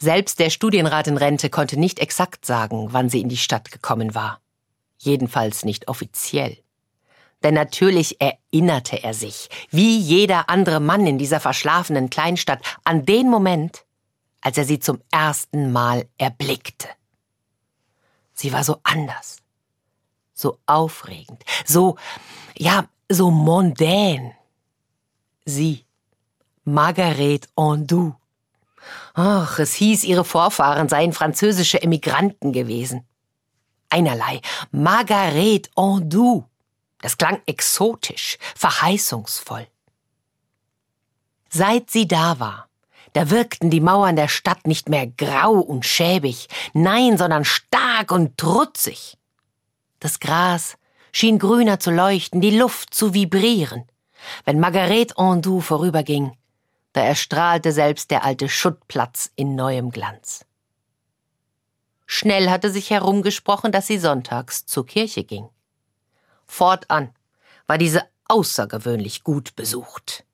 Selbst der Studienrat in Rente konnte nicht exakt sagen, wann sie in die Stadt gekommen war. Jedenfalls nicht offiziell. Denn natürlich erinnerte er sich, wie jeder andere Mann in dieser verschlafenen Kleinstadt, an den Moment, als er sie zum ersten Mal erblickte. Sie war so anders, so aufregend, so, ja, so mondän. Sie, Margaret Andoux. Ach, es hieß, ihre Vorfahren seien französische Emigranten gewesen. Einerlei, Margaret Andoux. Das klang exotisch, verheißungsvoll. Seit sie da war, da wirkten die Mauern der Stadt nicht mehr grau und schäbig, nein, sondern stark und trutzig. Das Gras schien grüner zu leuchten, die Luft zu vibrieren. Wenn Margarete Andoux vorüberging, da erstrahlte selbst der alte Schuttplatz in neuem Glanz. Schnell hatte sich herumgesprochen, dass sie sonntags zur Kirche ging. Fortan war diese außergewöhnlich gut besucht.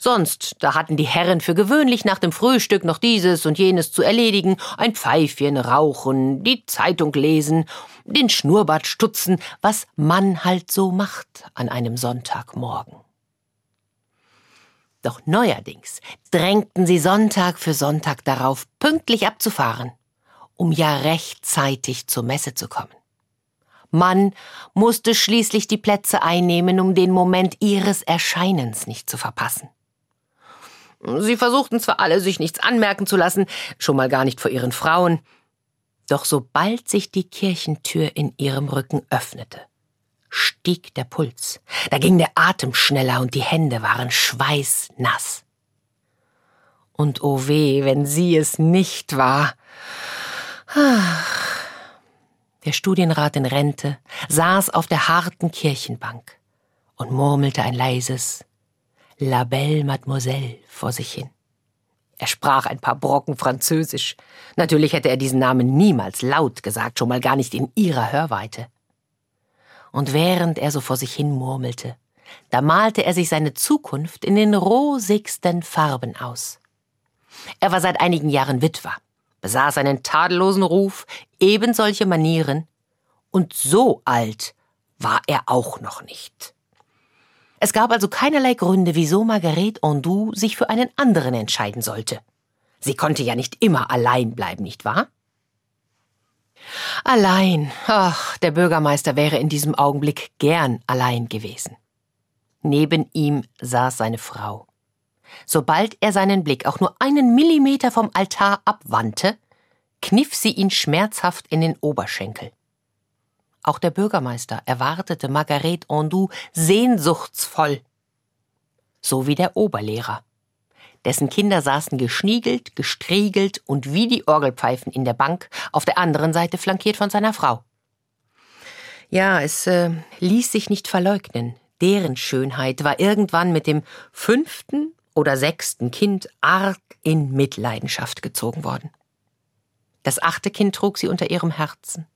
Sonst, da hatten die Herren für gewöhnlich nach dem Frühstück noch dieses und jenes zu erledigen, ein Pfeifchen rauchen, die Zeitung lesen, den Schnurrbart stutzen, was man halt so macht an einem Sonntagmorgen. Doch neuerdings drängten sie Sonntag für Sonntag darauf, pünktlich abzufahren, um ja rechtzeitig zur Messe zu kommen. Man musste schließlich die Plätze einnehmen, um den Moment ihres Erscheinens nicht zu verpassen. Sie versuchten zwar alle, sich nichts anmerken zu lassen, schon mal gar nicht vor ihren Frauen, doch sobald sich die Kirchentür in ihrem Rücken öffnete, stieg der Puls, da ging der Atem schneller und die Hände waren schweißnass. Und oh weh, wenn sie es nicht war. Der Studienrat in Rente saß auf der harten Kirchenbank und murmelte ein leises La belle Mademoiselle vor sich hin. Er sprach ein paar Brocken Französisch. Natürlich hätte er diesen Namen niemals laut gesagt, schon mal gar nicht in ihrer Hörweite. Und während er so vor sich hin murmelte, da malte er sich seine Zukunft in den rosigsten Farben aus. Er war seit einigen Jahren Witwer, besaß einen tadellosen Ruf, eben solche Manieren, und so alt war er auch noch nicht. Es gab also keinerlei Gründe, wieso Marguerite Andoux sich für einen anderen entscheiden sollte. Sie konnte ja nicht immer allein bleiben, nicht wahr? Allein. Ach, der Bürgermeister wäre in diesem Augenblick gern allein gewesen. Neben ihm saß seine Frau. Sobald er seinen Blick auch nur einen Millimeter vom Altar abwandte, kniff sie ihn schmerzhaft in den Oberschenkel. Auch der Bürgermeister erwartete Margarete Andoux sehnsuchtsvoll. So wie der Oberlehrer. Dessen Kinder saßen geschniegelt, gestriegelt und wie die Orgelpfeifen in der Bank, auf der anderen Seite flankiert von seiner Frau. Ja, es äh, ließ sich nicht verleugnen. Deren Schönheit war irgendwann mit dem fünften oder sechsten Kind arg in Mitleidenschaft gezogen worden. Das achte Kind trug sie unter ihrem Herzen.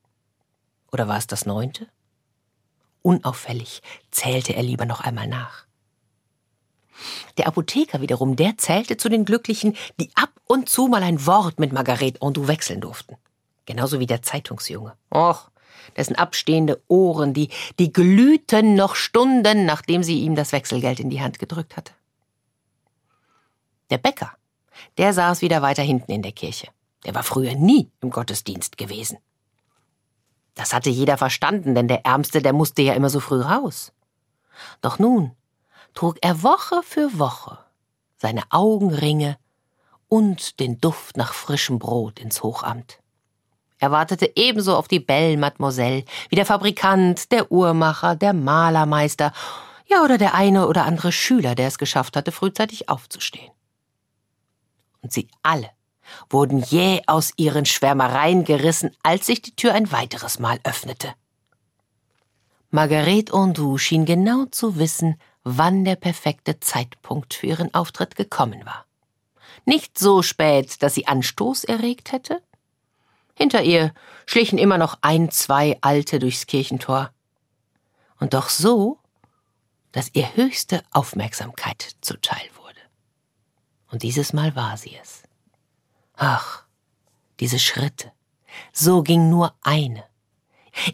Oder war es das neunte? Unauffällig zählte er lieber noch einmal nach. Der Apotheker wiederum, der zählte zu den Glücklichen, die ab und zu mal ein Wort mit Margarete Andoux wechseln durften. Genauso wie der Zeitungsjunge. Och, dessen abstehende Ohren, die, die glühten noch Stunden, nachdem sie ihm das Wechselgeld in die Hand gedrückt hatte. Der Bäcker, der saß wieder weiter hinten in der Kirche. Der war früher nie im Gottesdienst gewesen. Das hatte jeder verstanden, denn der Ärmste, der musste ja immer so früh raus. Doch nun trug er Woche für Woche seine Augenringe und den Duft nach frischem Brot ins Hochamt. Er wartete ebenso auf die Belle Mademoiselle wie der Fabrikant, der Uhrmacher, der Malermeister, ja oder der eine oder andere Schüler, der es geschafft hatte, frühzeitig aufzustehen. Und sie alle wurden jäh aus ihren Schwärmereien gerissen, als sich die Tür ein weiteres Mal öffnete. Marguerite Ondoux schien genau zu wissen, wann der perfekte Zeitpunkt für ihren Auftritt gekommen war. Nicht so spät, dass sie Anstoß erregt hätte. Hinter ihr schlichen immer noch ein, zwei Alte durchs Kirchentor. Und doch so, dass ihr höchste Aufmerksamkeit zuteil wurde. Und dieses Mal war sie es. Ach, diese Schritte. So ging nur eine.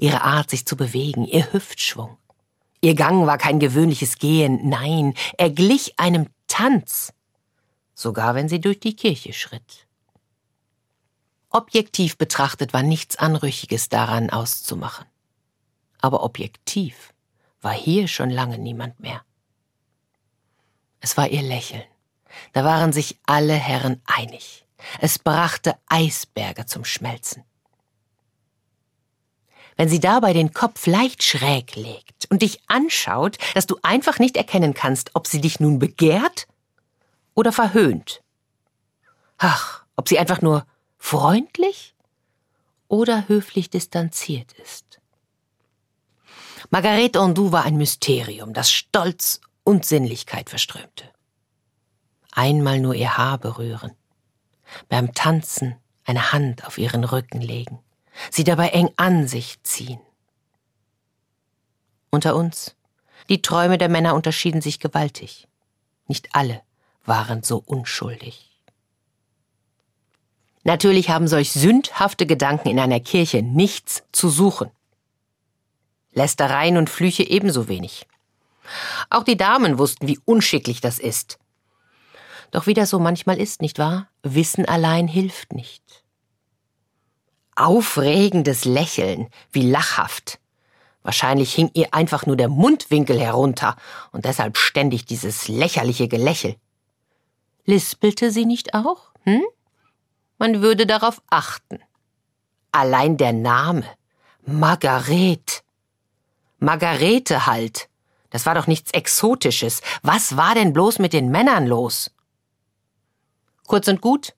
Ihre Art, sich zu bewegen, ihr Hüftschwung. Ihr Gang war kein gewöhnliches Gehen, nein, er glich einem Tanz, sogar wenn sie durch die Kirche schritt. Objektiv betrachtet war nichts Anrüchiges daran auszumachen. Aber objektiv war hier schon lange niemand mehr. Es war ihr Lächeln. Da waren sich alle Herren einig. Es brachte Eisberge zum Schmelzen. Wenn sie dabei den Kopf leicht schräg legt und dich anschaut, dass du einfach nicht erkennen kannst, ob sie dich nun begehrt oder verhöhnt. Ach, ob sie einfach nur freundlich oder höflich distanziert ist. Margarete Ondu war ein Mysterium, das Stolz und Sinnlichkeit verströmte. Einmal nur ihr Haar berühren, beim Tanzen eine Hand auf ihren Rücken legen, sie dabei eng an sich ziehen. Unter uns, die Träume der Männer unterschieden sich gewaltig. Nicht alle waren so unschuldig. Natürlich haben solch sündhafte Gedanken in einer Kirche nichts zu suchen. Lästereien und Flüche ebenso wenig. Auch die Damen wussten, wie unschicklich das ist. Doch wie das so manchmal ist, nicht wahr? Wissen allein hilft nicht. Aufregendes Lächeln, wie lachhaft. Wahrscheinlich hing ihr einfach nur der Mundwinkel herunter und deshalb ständig dieses lächerliche Gelächel. Lispelte sie nicht auch? Hm? Man würde darauf achten. Allein der Name. Margaret. Margarete halt. Das war doch nichts Exotisches. Was war denn bloß mit den Männern los? Kurz und gut,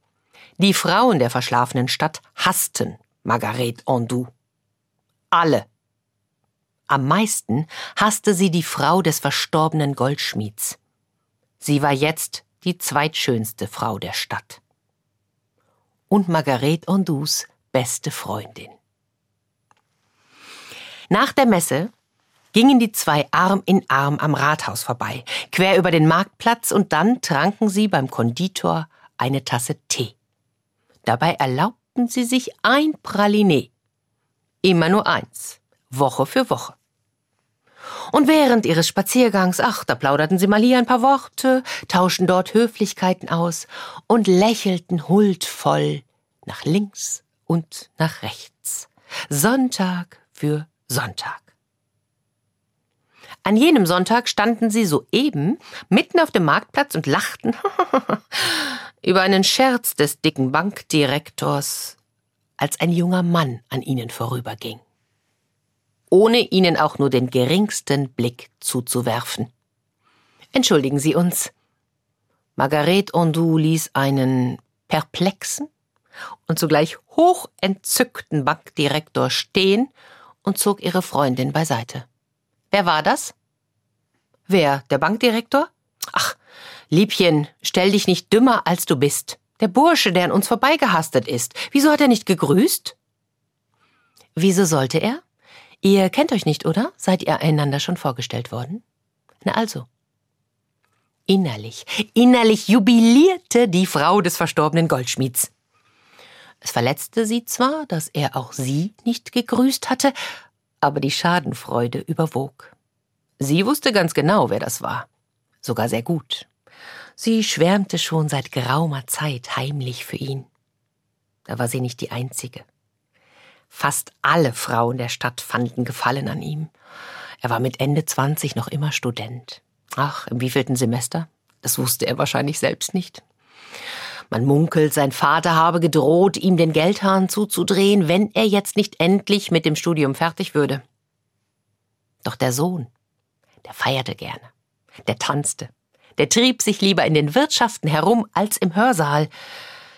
die Frauen der verschlafenen Stadt hassten Margaret Ondu. Alle. Am meisten hasste sie die Frau des verstorbenen Goldschmieds. Sie war jetzt die zweitschönste Frau der Stadt und Margarete Ondus beste Freundin. Nach der Messe gingen die zwei Arm in Arm am Rathaus vorbei, quer über den Marktplatz und dann tranken sie beim Konditor eine Tasse Tee. Dabei erlaubten sie sich ein Praliné. Immer nur eins, Woche für Woche. Und während ihres Spaziergangs, ach, da plauderten sie mal hier ein paar Worte, tauschten dort Höflichkeiten aus und lächelten huldvoll nach links und nach rechts. Sonntag für Sonntag. An jenem Sonntag standen sie soeben mitten auf dem Marktplatz und lachten über einen Scherz des dicken Bankdirektors, als ein junger Mann an ihnen vorüberging ohne ihnen auch nur den geringsten Blick zuzuwerfen. Entschuldigen Sie uns. Margarete Ondu ließ einen perplexen und zugleich hochentzückten Bankdirektor stehen und zog ihre Freundin beiseite. Wer war das? Wer, der Bankdirektor? Ach, Liebchen, stell dich nicht dümmer, als du bist. Der Bursche, der an uns vorbeigehastet ist. Wieso hat er nicht gegrüßt? Wieso sollte er? Ihr kennt euch nicht, oder? Seid ihr einander schon vorgestellt worden? Na also. Innerlich, innerlich jubilierte die Frau des verstorbenen Goldschmieds. Es verletzte sie zwar, dass er auch sie nicht gegrüßt hatte, aber die Schadenfreude überwog. Sie wusste ganz genau, wer das war. Sogar sehr gut. Sie schwärmte schon seit geraumer Zeit heimlich für ihn. Da war sie nicht die Einzige. Fast alle Frauen der Stadt fanden Gefallen an ihm. Er war mit Ende 20 noch immer Student. Ach, im wievielten Semester? Das wusste er wahrscheinlich selbst nicht. Man munkelt, sein Vater habe gedroht, ihm den Geldhahn zuzudrehen, wenn er jetzt nicht endlich mit dem Studium fertig würde. Doch der Sohn, der feierte gerne, der tanzte, der trieb sich lieber in den Wirtschaften herum als im Hörsaal.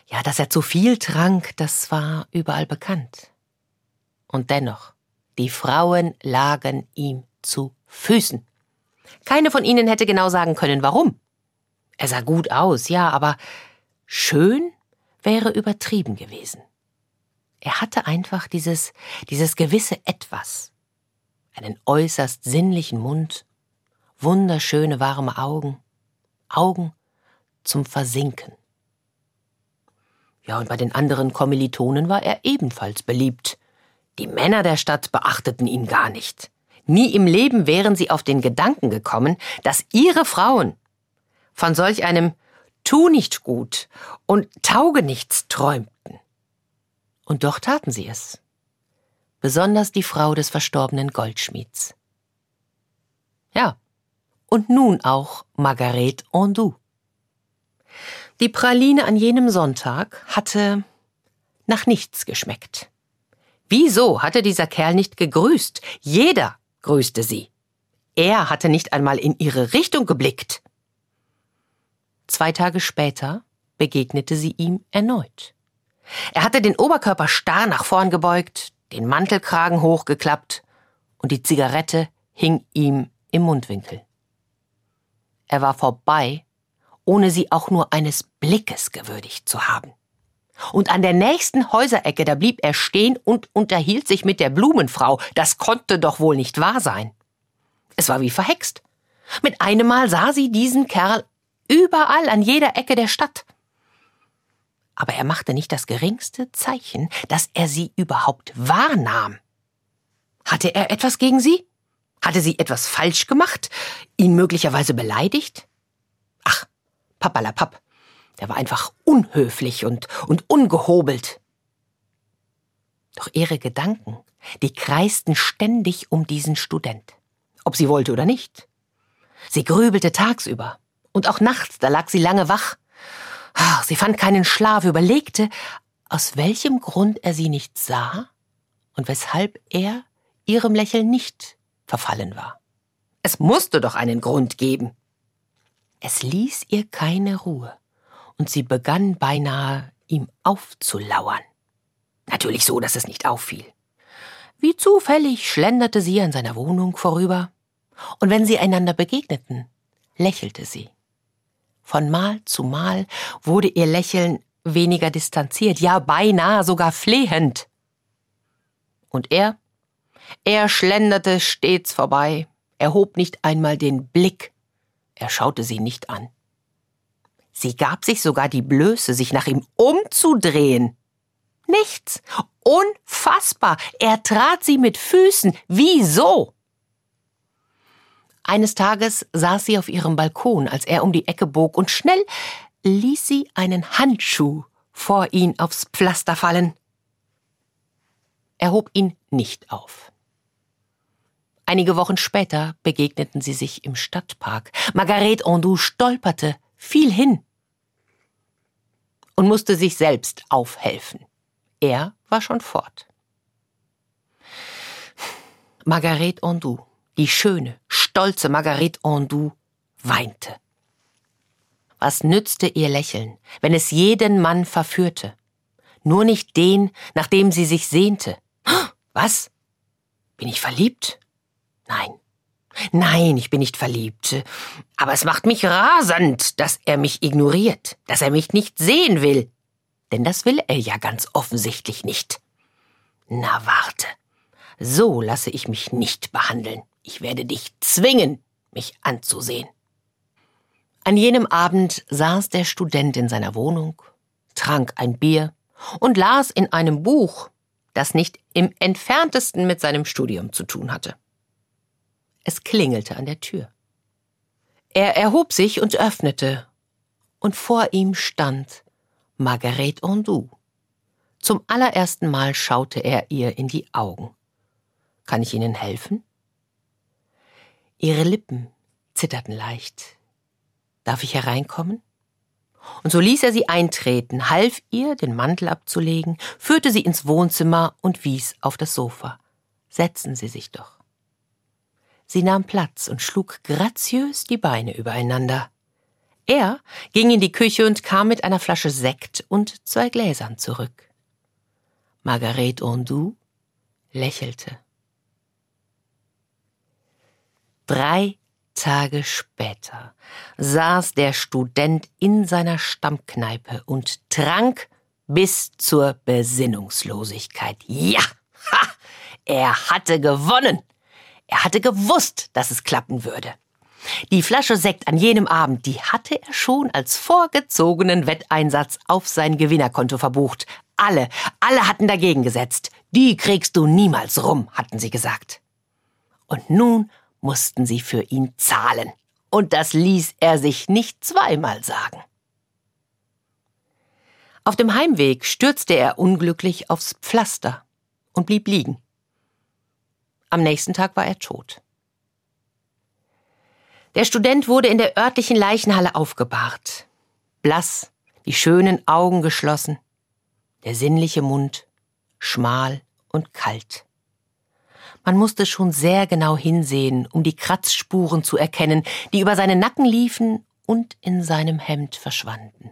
Ja, dass er zu viel trank, das war überall bekannt. Und dennoch, die Frauen lagen ihm zu Füßen. Keine von ihnen hätte genau sagen können, warum. Er sah gut aus, ja, aber schön wäre übertrieben gewesen. Er hatte einfach dieses, dieses gewisse Etwas. Einen äußerst sinnlichen Mund, wunderschöne warme Augen, Augen zum Versinken. Ja, und bei den anderen Kommilitonen war er ebenfalls beliebt. Die Männer der Stadt beachteten ihn gar nicht. Nie im Leben wären sie auf den Gedanken gekommen, dass ihre Frauen von solch einem Tu nicht gut und Tauge nichts träumten. Und doch taten sie es. Besonders die Frau des verstorbenen Goldschmieds. Ja, und nun auch Margarete Ondoux. Die Praline an jenem Sonntag hatte nach nichts geschmeckt. Wieso hatte dieser Kerl nicht gegrüßt? Jeder grüßte sie. Er hatte nicht einmal in ihre Richtung geblickt. Zwei Tage später begegnete sie ihm erneut. Er hatte den Oberkörper starr nach vorn gebeugt, den Mantelkragen hochgeklappt und die Zigarette hing ihm im Mundwinkel. Er war vorbei, ohne sie auch nur eines Blickes gewürdigt zu haben. Und an der nächsten Häuserecke, da blieb er stehen und unterhielt sich mit der Blumenfrau. Das konnte doch wohl nicht wahr sein. Es war wie verhext. Mit einem Mal sah sie diesen Kerl überall an jeder Ecke der Stadt. Aber er machte nicht das geringste Zeichen, dass er sie überhaupt wahrnahm. Hatte er etwas gegen sie? Hatte sie etwas falsch gemacht? Ihn möglicherweise beleidigt? Ach, papalapap. Der war einfach unhöflich und, und ungehobelt. Doch ihre Gedanken, die kreisten ständig um diesen Student. Ob sie wollte oder nicht. Sie grübelte tagsüber. Und auch nachts, da lag sie lange wach. Sie fand keinen Schlaf, überlegte, aus welchem Grund er sie nicht sah und weshalb er ihrem Lächeln nicht verfallen war. Es musste doch einen Grund geben. Es ließ ihr keine Ruhe, und sie begann beinahe, ihm aufzulauern. Natürlich so, dass es nicht auffiel. Wie zufällig schlenderte sie an seiner Wohnung vorüber, und wenn sie einander begegneten, lächelte sie. Von Mal zu Mal wurde ihr Lächeln weniger distanziert, ja beinahe sogar flehend. Und er? Er schlenderte stets vorbei, er hob nicht einmal den Blick, er schaute sie nicht an. Sie gab sich sogar die Blöße, sich nach ihm umzudrehen. Nichts. Unfassbar. Er trat sie mit Füßen. Wieso? Eines Tages saß sie auf ihrem Balkon, als er um die Ecke bog, und schnell ließ sie einen Handschuh vor ihn aufs Pflaster fallen. Er hob ihn nicht auf. Einige Wochen später begegneten sie sich im Stadtpark. Margarete Ondoux stolperte, fiel hin und musste sich selbst aufhelfen. Er war schon fort. Margarete Ondoux, die schöne, stolze Margarete Ondoux, weinte. Was nützte ihr Lächeln, wenn es jeden Mann verführte? Nur nicht den, nach dem sie sich sehnte. Was? Bin ich verliebt? Nein. Nein, ich bin nicht verliebt. Aber es macht mich rasend, dass er mich ignoriert, dass er mich nicht sehen will. Denn das will er ja ganz offensichtlich nicht. Na warte. So lasse ich mich nicht behandeln. Ich werde dich zwingen, mich anzusehen. An jenem Abend saß der Student in seiner Wohnung, trank ein Bier und las in einem Buch, das nicht im entferntesten mit seinem Studium zu tun hatte. Es klingelte an der Tür. Er erhob sich und öffnete, und vor ihm stand Marguerite Ondoux. Zum allerersten Mal schaute er ihr in die Augen. Kann ich Ihnen helfen? Ihre Lippen zitterten leicht. Darf ich hereinkommen? Und so ließ er sie eintreten, half ihr, den Mantel abzulegen, führte sie ins Wohnzimmer und wies auf das Sofa. Setzen Sie sich doch. Sie nahm Platz und schlug graziös die Beine übereinander. Er ging in die Küche und kam mit einer Flasche Sekt und zwei Gläsern zurück. Margarete Ondoux lächelte. Drei Tage später saß der Student in seiner Stammkneipe und trank bis zur Besinnungslosigkeit. Ja, ha, er hatte gewonnen. Er hatte gewusst, dass es klappen würde. Die Flasche Sekt an jenem Abend, die hatte er schon als vorgezogenen Wetteinsatz auf sein Gewinnerkonto verbucht. Alle, alle hatten dagegen gesetzt. Die kriegst du niemals rum, hatten sie gesagt. Und nun mussten sie für ihn zahlen. Und das ließ er sich nicht zweimal sagen. Auf dem Heimweg stürzte er unglücklich aufs Pflaster und blieb liegen. Am nächsten Tag war er tot. Der Student wurde in der örtlichen Leichenhalle aufgebahrt. Blass, die schönen Augen geschlossen, der sinnliche Mund schmal und kalt. Man musste schon sehr genau hinsehen, um die Kratzspuren zu erkennen, die über seinen Nacken liefen und in seinem Hemd verschwanden.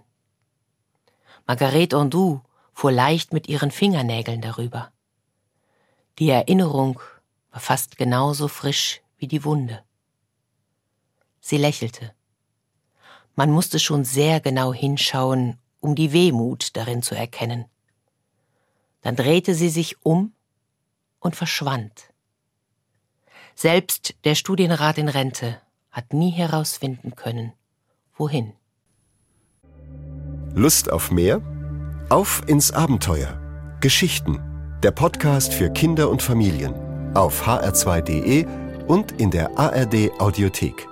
Margarete Ondoux fuhr leicht mit ihren Fingernägeln darüber. Die Erinnerung war fast genauso frisch wie die Wunde. Sie lächelte. Man musste schon sehr genau hinschauen, um die Wehmut darin zu erkennen. Dann drehte sie sich um und verschwand. Selbst der Studienrat in Rente hat nie herausfinden können, wohin. Lust auf mehr? Auf ins Abenteuer. Geschichten. Der Podcast für Kinder und Familien. Auf hr2.de und in der ARD Audiothek.